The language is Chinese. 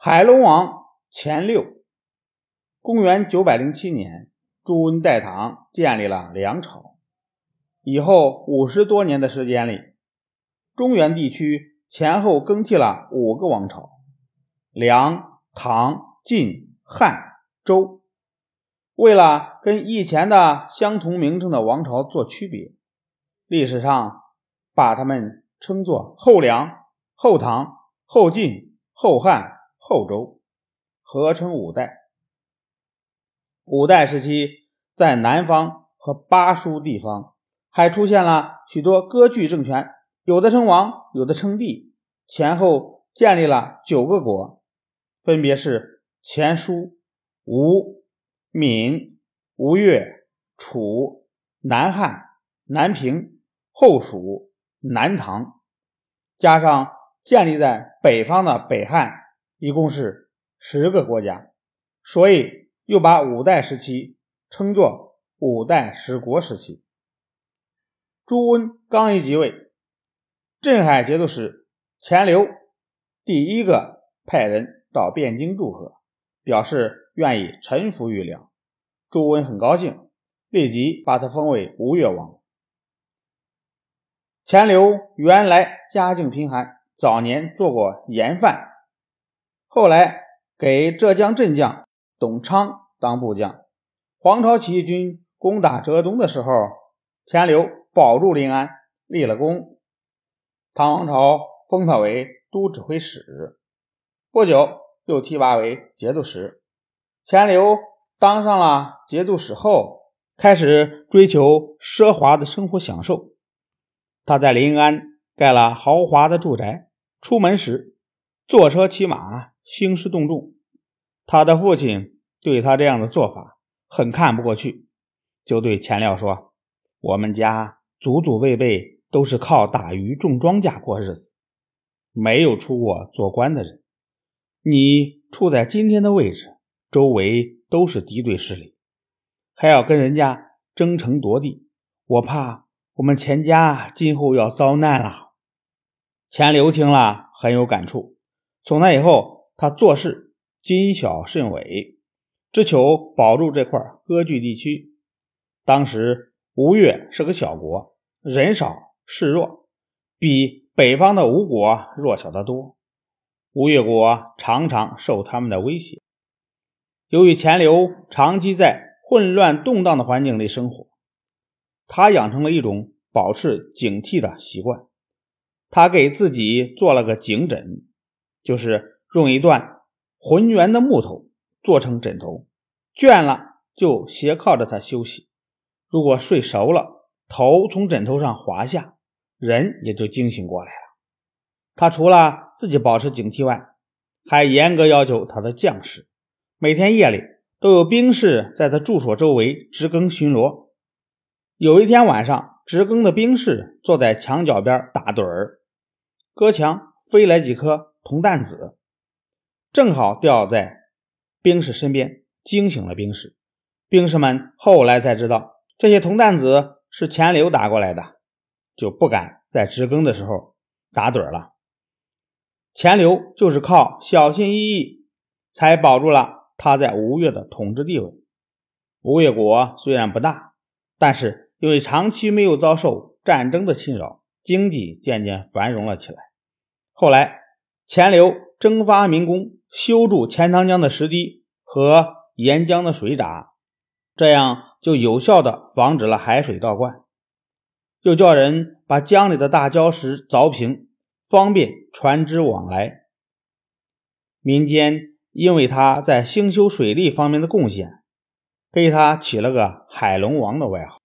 海龙王前六，公元九百零七年，朱温代唐，建立了梁朝。以后五十多年的时间里，中原地区前后更替了五个王朝：梁、唐、晋、汉、周。为了跟以前的相同名称的王朝做区别，历史上把他们称作后梁、后唐、后晋、后汉。后周合称五代。五代时期，在南方和巴蜀地方，还出现了许多割据政权，有的称王，有的称帝，前后建立了九个国，分别是前蜀、吴、闽、吴越、楚、南汉、南平、后蜀、南唐，加上建立在北方的北汉。一共是十个国家，所以又把五代时期称作五代十国时期。朱温刚一即位，镇海节度使钱镠第一个派人到汴京祝贺，表示愿意臣服于梁。朱温很高兴，立即把他封为吴越王。钱镠原来家境贫寒，早年做过盐贩。后来给浙江镇将董昌当部将，黄巢起义军攻打浙东的时候，钱镠保住临安，立了功。唐王朝封他为都指挥使，不久又提拔为节度使。钱镠当上了节度使后，开始追求奢华的生活享受。他在临安盖了豪华的住宅，出门时坐车骑马。兴师动众，他的父亲对他这样的做法很看不过去，就对钱镣说：“我们家祖祖辈辈都是靠打鱼种庄稼过日子，没有出过做官的人。你处在今天的位置，周围都是敌对势力，还要跟人家争城夺地，我怕我们钱家今后要遭难了。”钱镠听了很有感触，从那以后。他做事谨小慎微，只求保住这块割据地区。当时吴越是个小国，人少势弱，比北方的吴国弱小得多。吴越国常常受他们的威胁。由于钱镠长期在混乱动荡的环境里生活，他养成了一种保持警惕的习惯。他给自己做了个颈枕，就是。用一段浑圆的木头做成枕头，倦了就斜靠着它休息。如果睡熟了，头从枕头上滑下，人也就惊醒过来了。他除了自己保持警惕外，还严格要求他的将士，每天夜里都有兵士在他住所周围值更巡逻。有一天晚上，值更的兵士坐在墙角边打盹儿，隔墙飞来几颗铜弹子。正好掉在兵士身边，惊醒了兵士。兵士们后来才知道，这些铜弹子是钱镠打过来的，就不敢在值更的时候打盹了。钱镠就是靠小心翼翼，才保住了他在吴越的统治地位。吴越国虽然不大，但是因为长期没有遭受战争的侵扰，经济渐渐繁荣了起来。后来，钱镠征发民工。修筑钱塘江的石堤和沿江的水闸，这样就有效的防止了海水倒灌，又叫人把江里的大礁石凿平，方便船只往来。民间因为他在兴修水利方面的贡献，给他起了个“海龙王”的外号。